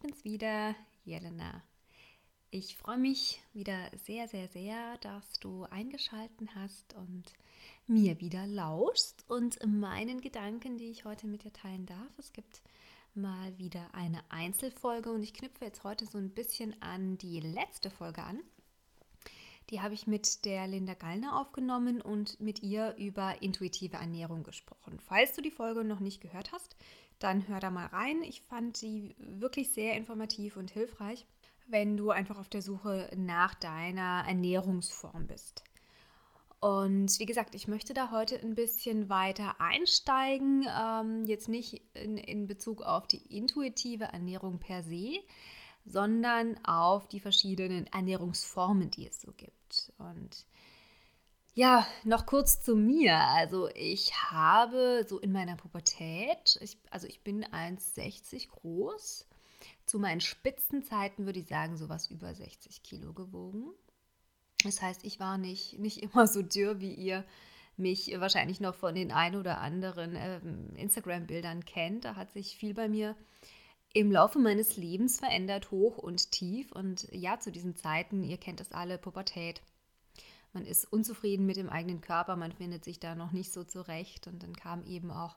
bin's wieder, Jelena. Ich freue mich wieder sehr, sehr, sehr, dass du eingeschalten hast und mir wieder lauschst und meinen Gedanken, die ich heute mit dir teilen darf. Es gibt mal wieder eine Einzelfolge und ich knüpfe jetzt heute so ein bisschen an die letzte Folge an. Die habe ich mit der Linda Gallner aufgenommen und mit ihr über intuitive Ernährung gesprochen. Falls du die Folge noch nicht gehört hast, dann hör da mal rein. Ich fand sie wirklich sehr informativ und hilfreich wenn du einfach auf der Suche nach deiner Ernährungsform bist. Und wie gesagt, ich möchte da heute ein bisschen weiter einsteigen, ähm, jetzt nicht in, in Bezug auf die intuitive Ernährung per se, sondern auf die verschiedenen Ernährungsformen, die es so gibt. Und ja, noch kurz zu mir. Also ich habe so in meiner Pubertät, ich, also ich bin 1,60 groß, zu meinen Spitzenzeiten würde ich sagen, sowas über 60 Kilo gewogen. Das heißt, ich war nicht, nicht immer so dürr, wie ihr mich wahrscheinlich noch von den ein oder anderen ähm, Instagram-Bildern kennt. Da hat sich viel bei mir im Laufe meines Lebens verändert, hoch und tief. Und ja, zu diesen Zeiten, ihr kennt das alle, Pubertät. Man ist unzufrieden mit dem eigenen Körper, man findet sich da noch nicht so zurecht. Und dann kam eben auch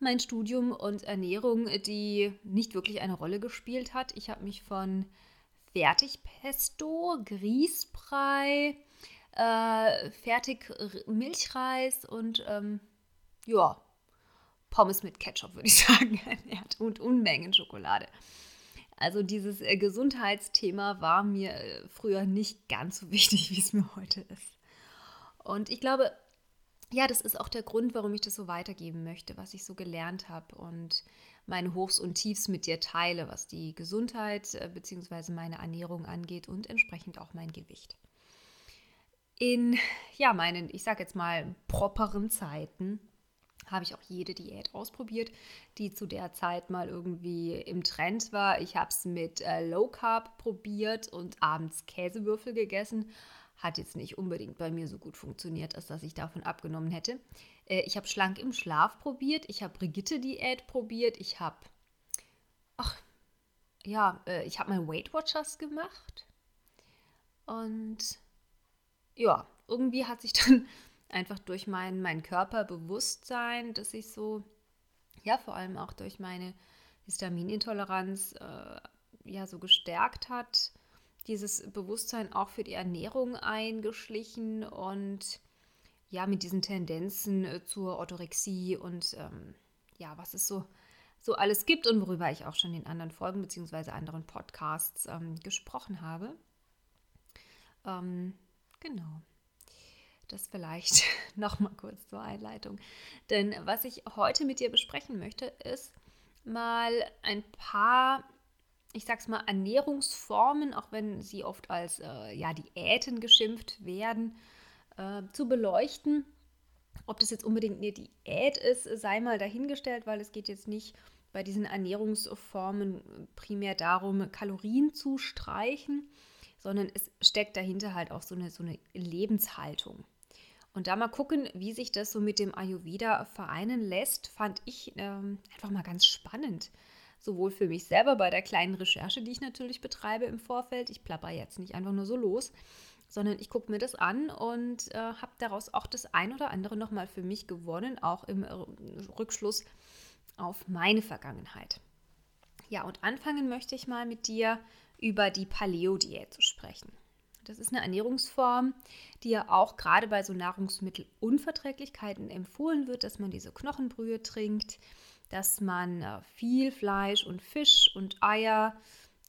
mein Studium und Ernährung, die nicht wirklich eine Rolle gespielt hat. Ich habe mich von Fertigpesto, Grießbrei, äh, fertig und ähm, ja, Pommes mit Ketchup, würde ich sagen, ernährt und Unmengen Schokolade. Also dieses äh, Gesundheitsthema war mir äh, früher nicht ganz so wichtig, wie es mir heute ist. Und ich glaube, ja, das ist auch der Grund, warum ich das so weitergeben möchte, was ich so gelernt habe und meine Hochs und Tiefs mit dir teile, was die Gesundheit äh, bzw. meine Ernährung angeht und entsprechend auch mein Gewicht. In ja, meinen, ich sage jetzt mal, properen Zeiten habe ich auch jede Diät ausprobiert, die zu der Zeit mal irgendwie im Trend war. Ich habe es mit äh, Low Carb probiert und abends Käsewürfel gegessen hat jetzt nicht unbedingt bei mir so gut funktioniert, als dass ich davon abgenommen hätte. Äh, ich habe schlank im Schlaf probiert, ich habe Brigitte-Diät probiert, ich habe, ach, ja, äh, ich habe mal Weight Watchers gemacht. Und ja, irgendwie hat sich dann einfach durch mein, mein Körperbewusstsein, dass ich so, ja, vor allem auch durch meine Histaminintoleranz, äh, ja, so gestärkt hat dieses Bewusstsein auch für die Ernährung eingeschlichen und ja, mit diesen Tendenzen äh, zur Orthorexie und ähm, ja, was es so, so alles gibt und worüber ich auch schon in anderen Folgen bzw. anderen Podcasts ähm, gesprochen habe. Ähm, genau. Das vielleicht nochmal kurz zur Einleitung. Denn was ich heute mit dir besprechen möchte, ist mal ein paar ich sag's mal, Ernährungsformen, auch wenn sie oft als äh, ja, Diäten geschimpft werden, äh, zu beleuchten. Ob das jetzt unbedingt eine Diät ist, sei mal dahingestellt, weil es geht jetzt nicht bei diesen Ernährungsformen primär darum, Kalorien zu streichen, sondern es steckt dahinter halt auch so eine, so eine Lebenshaltung. Und da mal gucken, wie sich das so mit dem Ayurveda vereinen lässt, fand ich ähm, einfach mal ganz spannend sowohl für mich selber bei der kleinen Recherche, die ich natürlich betreibe im Vorfeld. Ich plapper jetzt nicht einfach nur so los, sondern ich gucke mir das an und äh, habe daraus auch das ein oder andere nochmal für mich gewonnen, auch im Rückschluss auf meine Vergangenheit. Ja, und anfangen möchte ich mal mit dir über die Paleo-Diät zu sprechen. Das ist eine Ernährungsform, die ja auch gerade bei so Nahrungsmittelunverträglichkeiten empfohlen wird, dass man diese Knochenbrühe trinkt, dass man äh, viel Fleisch und Fisch und Eier,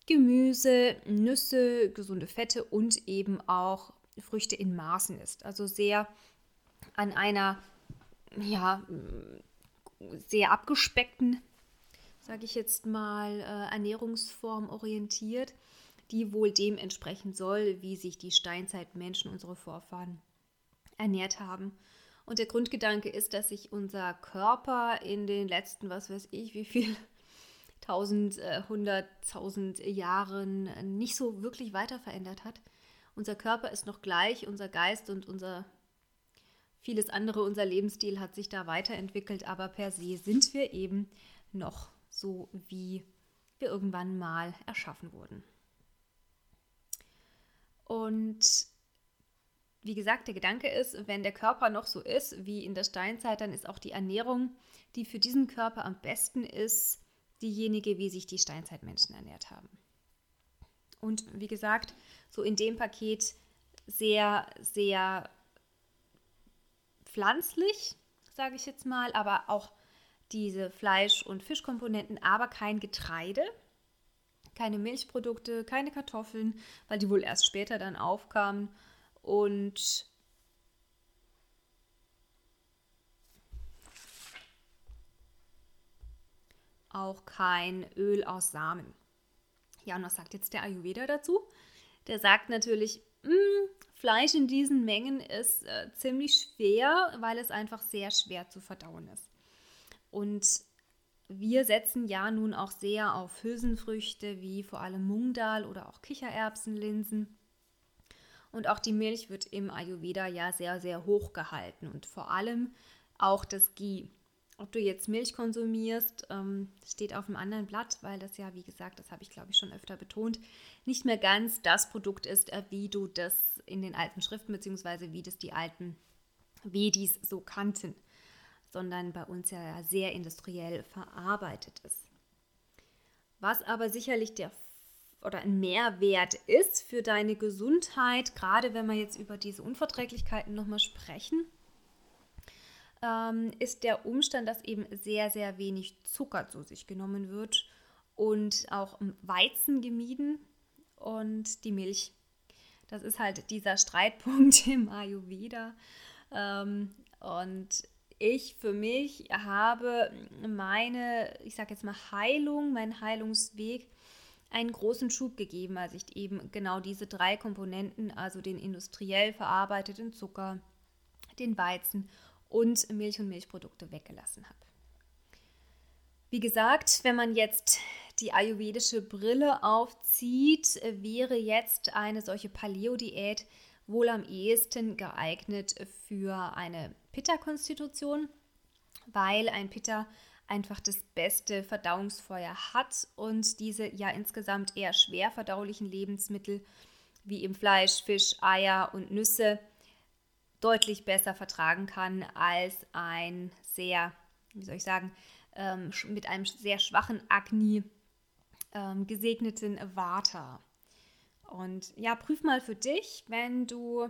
Gemüse, Nüsse, gesunde Fette und eben auch Früchte in Maßen isst. Also sehr an einer ja, sehr abgespeckten, sage ich jetzt mal, äh, Ernährungsform orientiert, die wohl dementsprechend soll, wie sich die Steinzeitmenschen, unsere Vorfahren, ernährt haben. Und der Grundgedanke ist, dass sich unser Körper in den letzten, was weiß ich, wie viel, tausend, äh, hunderttausend Jahren nicht so wirklich weiter verändert hat. Unser Körper ist noch gleich, unser Geist und unser vieles andere, unser Lebensstil hat sich da weiterentwickelt, aber per se sind wir eben noch so, wie wir irgendwann mal erschaffen wurden. Und wie gesagt, der Gedanke ist, wenn der Körper noch so ist wie in der Steinzeit, dann ist auch die Ernährung, die für diesen Körper am besten ist, diejenige, wie sich die Steinzeitmenschen ernährt haben. Und wie gesagt, so in dem Paket sehr, sehr pflanzlich, sage ich jetzt mal, aber auch diese Fleisch- und Fischkomponenten, aber kein Getreide, keine Milchprodukte, keine Kartoffeln, weil die wohl erst später dann aufkamen und auch kein Öl aus Samen. Ja, und was sagt jetzt der Ayurveda dazu? Der sagt natürlich, mh, hm, Fleisch in diesen Mengen ist äh, ziemlich schwer, weil es einfach sehr schwer zu verdauen ist. Und wir setzen ja nun auch sehr auf Hülsenfrüchte wie vor allem Mungdal oder auch Kichererbsenlinsen. Und auch die Milch wird im Ayurveda ja sehr, sehr hoch gehalten und vor allem auch das Ghee. Ob du jetzt Milch konsumierst, ähm, steht auf einem anderen Blatt, weil das ja, wie gesagt, das habe ich glaube ich schon öfter betont, nicht mehr ganz das Produkt ist, äh, wie du das in den alten Schriften bzw. wie das die alten Vedis so kannten, sondern bei uns ja sehr industriell verarbeitet ist. Was aber sicherlich der oder ein Mehrwert ist für deine Gesundheit, gerade wenn wir jetzt über diese Unverträglichkeiten nochmal sprechen, ähm, ist der Umstand, dass eben sehr, sehr wenig Zucker zu sich genommen wird und auch Weizen gemieden und die Milch. Das ist halt dieser Streitpunkt im Ayurveda. Ähm, und ich für mich habe meine, ich sage jetzt mal Heilung, meinen Heilungsweg einen großen Schub gegeben, als ich eben genau diese drei Komponenten, also den industriell verarbeiteten Zucker, den Weizen und Milch und Milchprodukte weggelassen habe. Wie gesagt, wenn man jetzt die ayurvedische Brille aufzieht, wäre jetzt eine solche Paleo-Diät wohl am ehesten geeignet für eine Pitta-Konstitution, weil ein Pitta einfach das beste Verdauungsfeuer hat und diese ja insgesamt eher schwer verdaulichen Lebensmittel wie im Fleisch, Fisch, Eier und Nüsse deutlich besser vertragen kann als ein sehr, wie soll ich sagen, ähm, mit einem sehr schwachen Agni ähm, gesegneten Vata. Und ja, prüf mal für dich, wenn du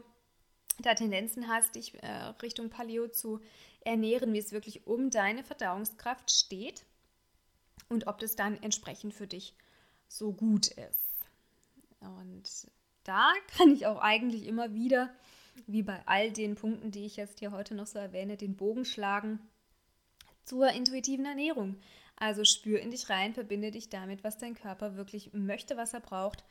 da Tendenzen hast, dich äh, Richtung Paleo zu ernähren, wie es wirklich um deine Verdauungskraft steht und ob das dann entsprechend für dich so gut ist. Und da kann ich auch eigentlich immer wieder, wie bei all den Punkten, die ich jetzt hier heute noch so erwähne, den Bogen schlagen zur intuitiven Ernährung. Also spür in dich rein, verbinde dich damit, was dein Körper wirklich möchte, was er braucht,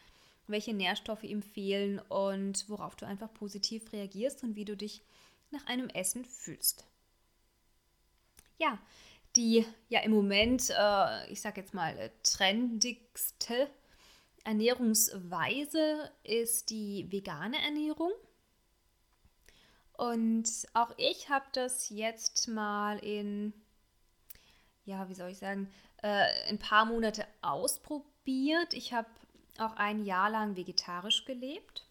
welche Nährstoffe ihm fehlen und worauf du einfach positiv reagierst und wie du dich nach einem Essen fühlst. Ja, die ja im Moment, äh, ich sage jetzt mal, trendigste Ernährungsweise ist die vegane Ernährung. Und auch ich habe das jetzt mal in ja, wie soll ich sagen, äh, ein paar Monate ausprobiert. Ich habe auch ein Jahr lang vegetarisch gelebt.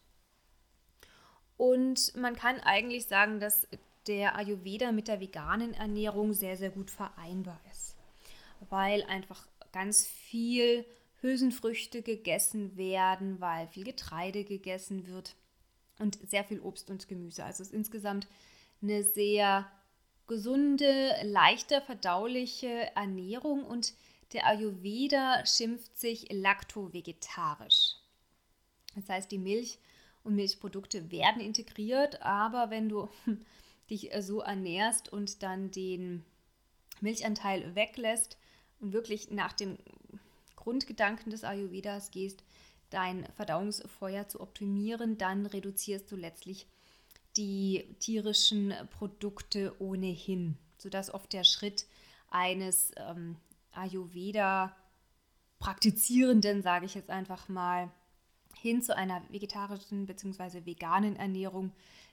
Und man kann eigentlich sagen, dass der Ayurveda mit der veganen Ernährung sehr, sehr gut vereinbar ist. Weil einfach ganz viel Hülsenfrüchte gegessen werden, weil viel Getreide gegessen wird und sehr viel Obst und Gemüse. Also es ist insgesamt eine sehr gesunde, leichter verdauliche Ernährung und der Ayurveda schimpft sich lakto-vegetarisch. Das heißt, die Milch und Milchprodukte werden integriert, aber wenn du dich so ernährst und dann den Milchanteil weglässt und wirklich nach dem Grundgedanken des Ayurvedas gehst, dein Verdauungsfeuer zu optimieren, dann reduzierst du letztlich die tierischen Produkte ohnehin, sodass oft der Schritt eines ähm, Ayurveda-Praktizierenden, sage ich jetzt einfach mal, hin zu einer vegetarischen bzw. veganen Ernährung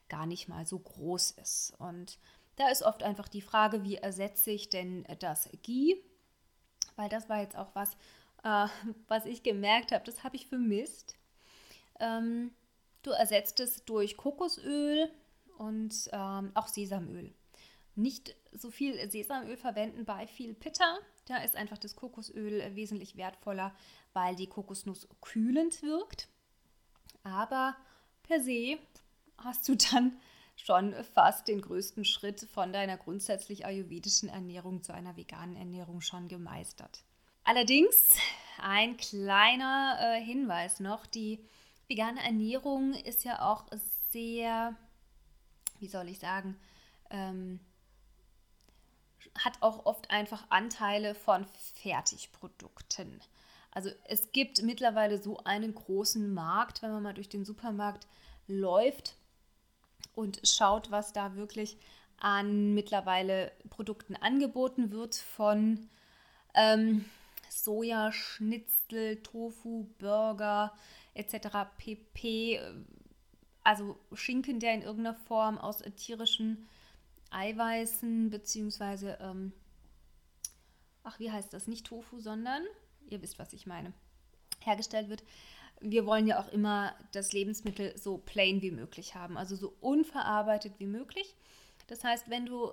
gar nicht mal so groß ist. Und da ist oft einfach die Frage, wie ersetze ich denn das Ghee? Weil das war jetzt auch was, äh, was ich gemerkt habe, das habe ich vermisst. Ähm, du ersetzt es durch Kokosöl und ähm, auch Sesamöl. Nicht so viel Sesamöl verwenden bei viel Pitta. Da ist einfach das Kokosöl wesentlich wertvoller, weil die Kokosnuss kühlend wirkt. Aber per se hast du dann schon fast den größten Schritt von deiner grundsätzlich ayurvedischen Ernährung zu einer veganen Ernährung schon gemeistert. Allerdings ein kleiner äh, Hinweis noch, die vegane Ernährung ist ja auch sehr, wie soll ich sagen, ähm, hat auch oft einfach Anteile von Fertigprodukten. Also es gibt mittlerweile so einen großen Markt, wenn man mal durch den Supermarkt läuft und schaut, was da wirklich an mittlerweile Produkten angeboten wird von ähm, Sojaschnitzel, Tofu, Burger etc. pp. Also Schinken, der in irgendeiner Form aus tierischen Eiweißen beziehungsweise ähm, ach wie heißt das nicht Tofu, sondern ihr wisst, was ich meine, hergestellt wird wir wollen ja auch immer das Lebensmittel so plain wie möglich haben, also so unverarbeitet wie möglich. Das heißt, wenn du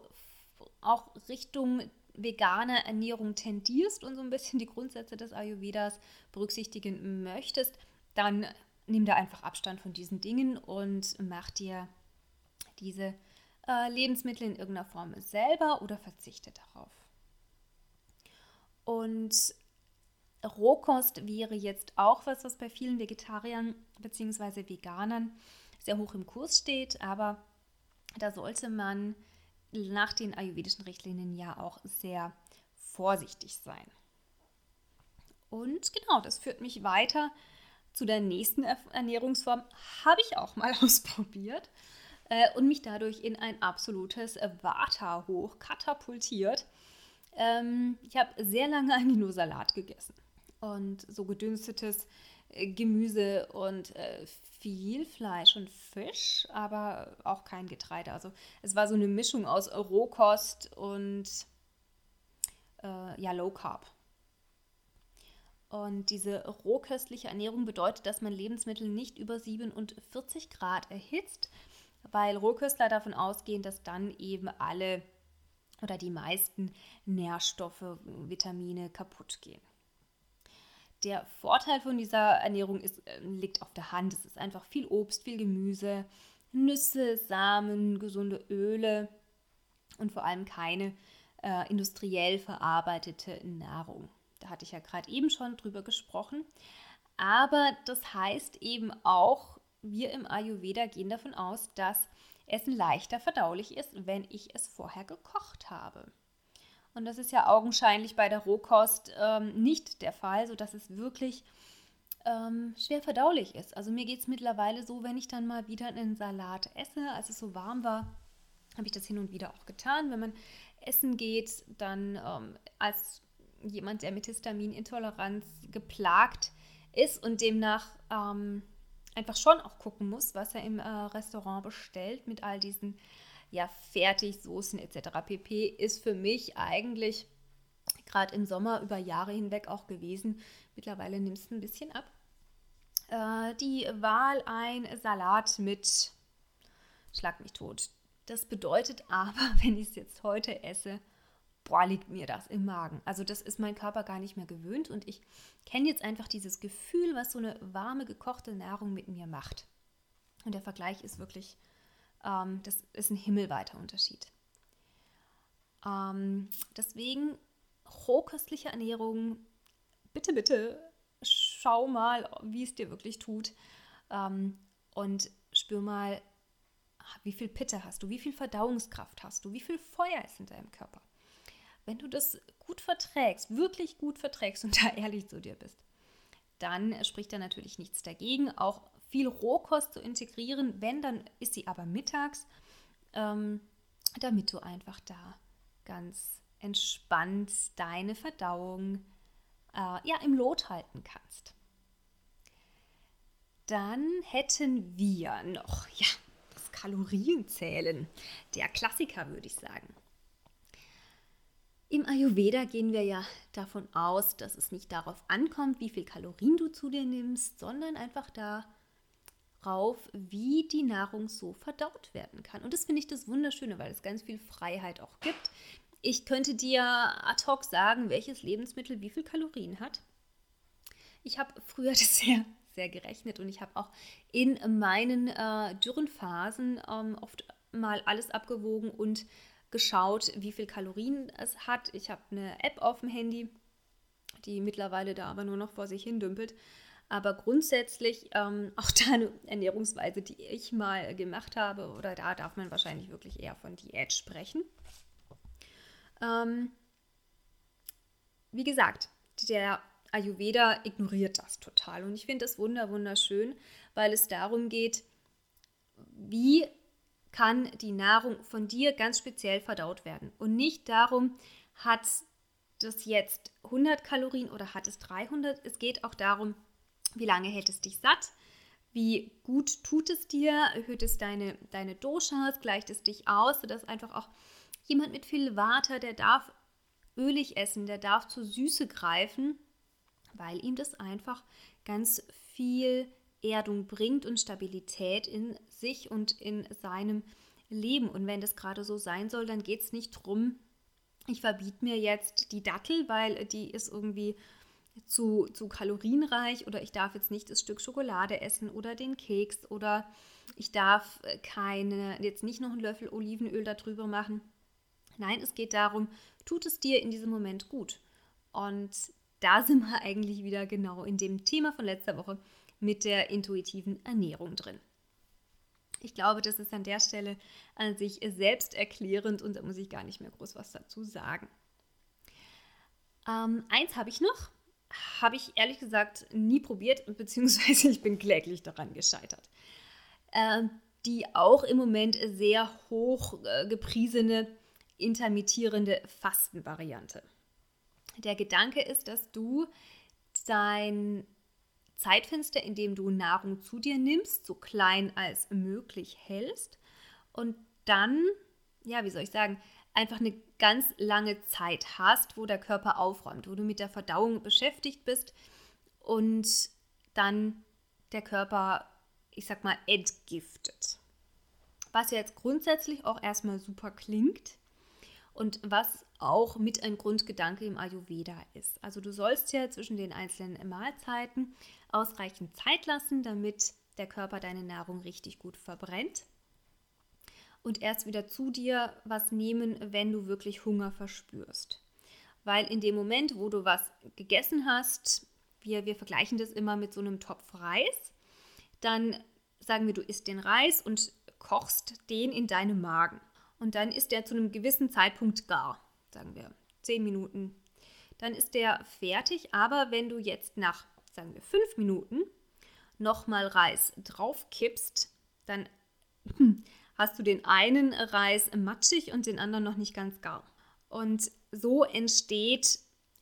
auch Richtung vegane Ernährung tendierst und so ein bisschen die Grundsätze des Ayurvedas berücksichtigen möchtest, dann nimm da einfach Abstand von diesen Dingen und mach dir diese äh, Lebensmittel in irgendeiner Form selber oder verzichte darauf. Und Rohkost wäre jetzt auch was, was bei vielen Vegetariern bzw. Veganern sehr hoch im Kurs steht, aber da sollte man nach den ayurvedischen Richtlinien ja auch sehr vorsichtig sein. Und genau, das führt mich weiter zu der nächsten Ernährungsform. Habe ich auch mal ausprobiert äh, und mich dadurch in ein absolutes Vata-Hoch katapultiert. Ähm, ich habe sehr lange eigentlich nur Salat gegessen und so gedünstetes äh, Gemüse und äh, viel Fleisch und Fisch, aber auch kein Getreide. Also es war so eine Mischung aus Rohkost und äh, ja, Low Carb. Und diese rohköstliche Ernährung bedeutet, dass man Lebensmittel nicht über 47 Grad erhitzt, weil Rohköstler davon ausgehen, dass dann eben alle oder die meisten Nährstoffe, Vitamine kaputt gehen der Vorteil von dieser Ernährung ist, äh, liegt auf der Hand. Es ist einfach viel Obst, viel Gemüse, Nüsse, Samen, gesunde Öle und vor allem keine äh, industriell verarbeitete Nahrung. Da hatte ich ja gerade eben schon drüber gesprochen. Aber das heißt eben auch, wir im Ayurveda gehen davon aus, dass Essen leichter verdaulich ist, wenn ich es vorher gekocht habe. Und das ist ja augenscheinlich bei der Rohkost ähm, nicht der Fall, sodass es wirklich ähm, schwer verdaulich ist. Also mir geht es mittlerweile so, wenn ich dann mal wieder einen Salat esse, als es so warm war, habe ich das hin und wieder auch getan. Wenn man essen geht, dann ähm, als jemand, der mit Histaminintoleranz geplagt ist und demnach ähm, einfach schon auch gucken muss, was er im äh, Restaurant bestellt mit all diesen ja, Fertigsoßen etc. pp. ist für mich eigentlich gerade im Sommer über Jahre hinweg auch gewesen. Mittlerweile nimmst du ein bisschen ab. Äh, die Wahl ein Salat mit Schlag mich tot. Das bedeutet aber, wenn ich es jetzt heute esse, boah, liegt mir das im Magen. Also das ist mein Körper gar nicht mehr gewöhnt und ich kenne jetzt einfach dieses Gefühl, was so eine warme, gekochte Nahrung mit mir macht. Und der Vergleich ist wirklich ähm, das ist ein himmelweiter Unterschied. Ähm, deswegen rohköstliche Ernährung, bitte, bitte schau mal, wie es dir wirklich tut ähm, und spür mal, wie viel Pitte hast du, wie viel Verdauungskraft hast du, wie viel Feuer ist in deinem Körper. Wenn du das gut verträgst, wirklich gut verträgst und da ehrlich zu dir bist, dann spricht da natürlich nichts dagegen, auch viel Rohkost zu integrieren. Wenn, dann ist sie aber mittags, ähm, damit du einfach da ganz entspannt deine Verdauung äh, ja, im Lot halten kannst. Dann hätten wir noch ja, das Kalorienzählen. Der Klassiker, würde ich sagen. Im Ayurveda gehen wir ja davon aus, dass es nicht darauf ankommt, wie viel Kalorien du zu dir nimmst, sondern einfach darauf, wie die Nahrung so verdaut werden kann. Und das finde ich das Wunderschöne, weil es ganz viel Freiheit auch gibt. Ich könnte dir ad hoc sagen, welches Lebensmittel wie viel Kalorien hat. Ich habe früher das sehr, sehr gerechnet und ich habe auch in meinen äh, dürren Phasen ähm, oft mal alles abgewogen und geschaut, wie viel Kalorien es hat. Ich habe eine App auf dem Handy, die mittlerweile da aber nur noch vor sich hin dümpelt. Aber grundsätzlich ähm, auch da eine Ernährungsweise, die ich mal gemacht habe, oder da darf man wahrscheinlich wirklich eher von Diät sprechen. Ähm, wie gesagt, der Ayurveda ignoriert das total. Und ich finde das wunder, wunderschön, weil es darum geht, wie kann die Nahrung von dir ganz speziell verdaut werden. Und nicht darum, hat das jetzt 100 Kalorien oder hat es 300. Es geht auch darum, wie lange hält es dich satt, wie gut tut es dir, erhöht es deine, deine Doshas, gleicht es dich aus, sodass einfach auch jemand mit viel Water, der darf ölig essen, der darf zu Süße greifen, weil ihm das einfach ganz viel Erdung bringt und Stabilität in sich und in seinem Leben. Und wenn das gerade so sein soll, dann geht es nicht darum, ich verbiete mir jetzt die Dattel, weil die ist irgendwie zu, zu kalorienreich oder ich darf jetzt nicht das Stück Schokolade essen oder den Keks oder ich darf keine, jetzt nicht noch einen Löffel Olivenöl darüber machen. Nein, es geht darum, tut es dir in diesem Moment gut. Und da sind wir eigentlich wieder genau in dem Thema von letzter Woche mit der intuitiven Ernährung drin. Ich glaube, das ist an der Stelle an sich selbst erklärend und da muss ich gar nicht mehr groß was dazu sagen. Ähm, eins habe ich noch, habe ich ehrlich gesagt nie probiert, beziehungsweise ich bin kläglich daran gescheitert. Ähm, die auch im Moment sehr hoch äh, gepriesene intermittierende Fastenvariante. Der Gedanke ist, dass du dein Zeitfenster, in dem du Nahrung zu dir nimmst, so klein als möglich hältst und dann, ja, wie soll ich sagen, einfach eine ganz lange Zeit hast, wo der Körper aufräumt, wo du mit der Verdauung beschäftigt bist und dann der Körper, ich sag mal, entgiftet. Was jetzt grundsätzlich auch erstmal super klingt und was auch mit ein Grundgedanke im Ayurveda ist. Also du sollst ja zwischen den einzelnen Mahlzeiten ausreichend Zeit lassen, damit der Körper deine Nahrung richtig gut verbrennt. Und erst wieder zu dir was nehmen, wenn du wirklich Hunger verspürst. Weil in dem Moment, wo du was gegessen hast, wir, wir vergleichen das immer mit so einem Topf Reis, dann sagen wir, du isst den Reis und kochst den in deinem Magen. Und dann ist der zu einem gewissen Zeitpunkt gar sagen wir, 10 Minuten, dann ist der fertig. Aber wenn du jetzt nach, sagen wir, 5 Minuten nochmal Reis drauf kippst, dann hast du den einen Reis matschig und den anderen noch nicht ganz gar. Und so entsteht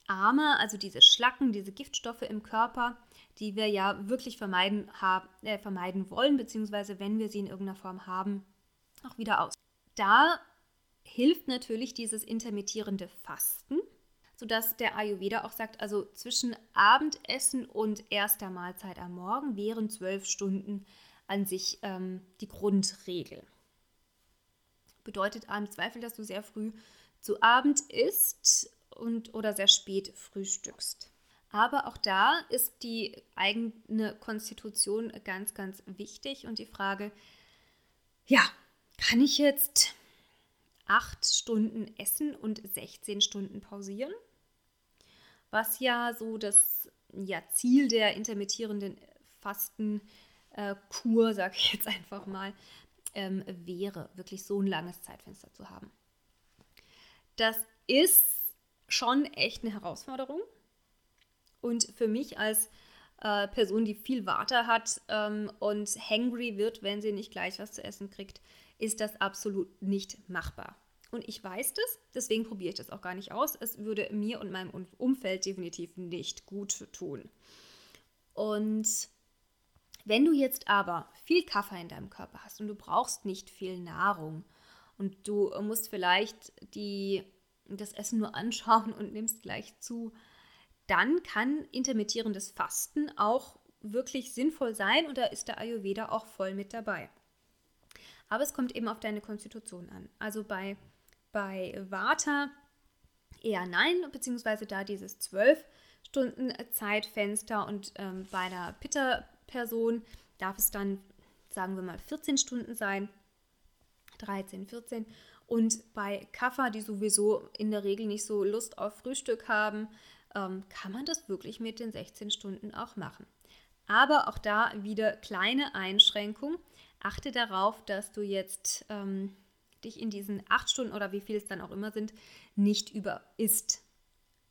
Arme, also diese Schlacken, diese Giftstoffe im Körper, die wir ja wirklich vermeiden, haben, äh, vermeiden wollen, beziehungsweise wenn wir sie in irgendeiner Form haben, auch wieder aus. Da hilft natürlich dieses intermittierende Fasten, sodass der Ayurveda auch sagt, also zwischen Abendessen und erster Mahlzeit am Morgen wären zwölf Stunden an sich ähm, die Grundregel. Bedeutet im Zweifel, dass du sehr früh zu Abend isst und oder sehr spät frühstückst. Aber auch da ist die eigene Konstitution ganz, ganz wichtig und die Frage, ja, kann ich jetzt acht Stunden essen und 16 Stunden pausieren. Was ja so das ja, Ziel der intermittierenden Fastenkur, äh, sage ich jetzt einfach mal, ähm, wäre, wirklich so ein langes Zeitfenster zu haben. Das ist schon echt eine Herausforderung. Und für mich als äh, Person, die viel Water hat ähm, und hangry wird, wenn sie nicht gleich was zu essen kriegt, ist das absolut nicht machbar. Und ich weiß das, deswegen probiere ich das auch gar nicht aus. Es würde mir und meinem Umfeld definitiv nicht gut tun. Und wenn du jetzt aber viel Kaffee in deinem Körper hast und du brauchst nicht viel Nahrung und du musst vielleicht die das Essen nur anschauen und nimmst gleich zu, dann kann intermittierendes Fasten auch wirklich sinnvoll sein und da ist der Ayurveda auch voll mit dabei. Aber es kommt eben auf deine Konstitution an. Also bei, bei Vata eher nein, beziehungsweise da dieses 12 Stunden Zeitfenster und ähm, bei der Pitta-Person darf es dann, sagen wir mal, 14 Stunden sein, 13, 14. Und bei Kaffer, die sowieso in der Regel nicht so Lust auf Frühstück haben, ähm, kann man das wirklich mit den 16 Stunden auch machen. Aber auch da wieder kleine Einschränkung. Achte darauf, dass du jetzt ähm, dich in diesen acht Stunden oder wie viel es dann auch immer sind, nicht über isst.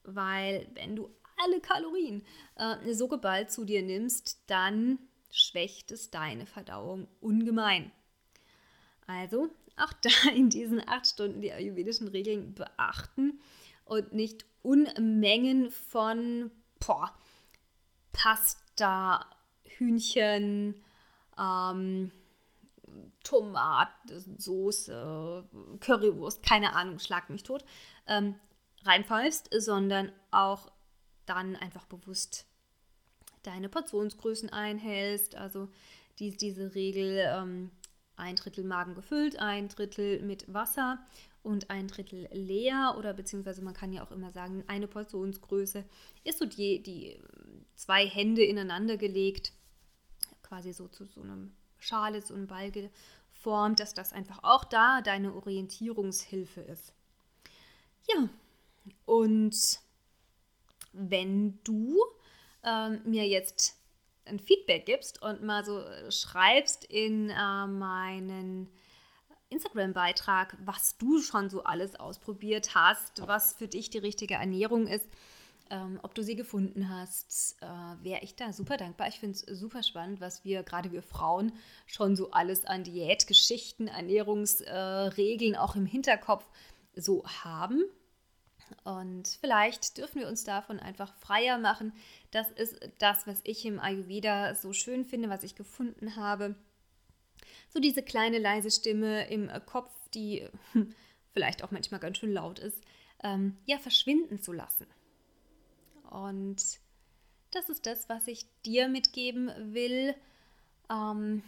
Weil wenn du alle Kalorien äh, so geballt zu dir nimmst, dann schwächt es deine Verdauung ungemein. Also auch da in diesen acht Stunden die ayurvedischen Regeln beachten und nicht Unmengen von boah, Pasta, Hühnchen, ähm, Tomatensoße, Currywurst, keine Ahnung, schlag mich tot, ähm, reinpfeifst, sondern auch dann einfach bewusst deine Portionsgrößen einhältst. Also die, diese Regel, ähm, ein Drittel Magen gefüllt, ein Drittel mit Wasser und ein Drittel leer oder beziehungsweise man kann ja auch immer sagen, eine Portionsgröße ist so die, die zwei Hände ineinander gelegt, quasi so zu so einem Schale, so einem Ball geformt, dass das einfach auch da deine Orientierungshilfe ist. Ja, und wenn du ähm, mir jetzt ein Feedback gibst und mal so schreibst in äh, meinen Instagram-Beitrag, was du schon so alles ausprobiert hast, was für dich die richtige Ernährung ist, ähm, ob du sie gefunden hast, äh, wäre ich da super dankbar. Ich finde es super spannend, was wir, gerade wir Frauen, schon so alles an Diätgeschichten, Ernährungsregeln äh, auch im Hinterkopf so haben. Und vielleicht dürfen wir uns davon einfach freier machen. Das ist das, was ich im Ayurveda so schön finde, was ich gefunden habe. So diese kleine leise Stimme im Kopf, die vielleicht auch manchmal ganz schön laut ist, ähm, ja, verschwinden zu lassen. Und das ist das, was ich dir mitgeben will, ähm,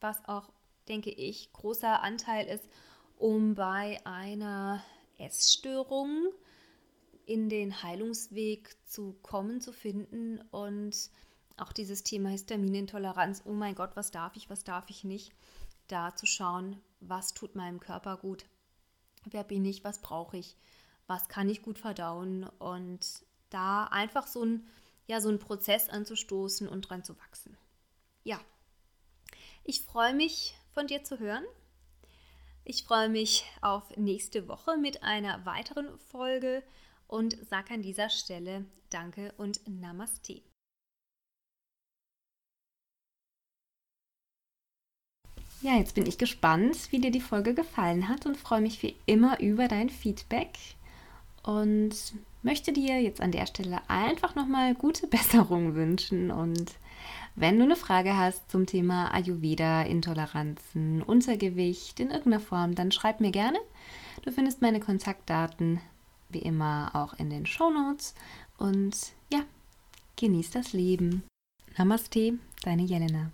was auch, denke ich, großer Anteil ist, um bei einer Essstörung in den Heilungsweg zu kommen, zu finden und auch dieses Thema Histaminintoleranz, oh mein Gott, was darf ich, was darf ich nicht, da zu schauen, was tut meinem Körper gut, wer bin ich, was brauche ich, was kann ich gut verdauen und da einfach so ein, ja, so einen Prozess anzustoßen und dran zu wachsen. Ja, ich freue mich von dir zu hören. Ich freue mich auf nächste Woche mit einer weiteren Folge und sage an dieser Stelle Danke und Namaste. Ja, jetzt bin ich gespannt, wie dir die Folge gefallen hat und freue mich wie immer über dein Feedback und möchte dir jetzt an der Stelle einfach nochmal gute Besserung wünschen und wenn du eine Frage hast zum Thema Ayurveda, Intoleranzen, Untergewicht in irgendeiner Form, dann schreib mir gerne. Du findest meine Kontaktdaten wie immer auch in den Show Notes. Und ja, genieß das Leben. Namaste, deine Jelena.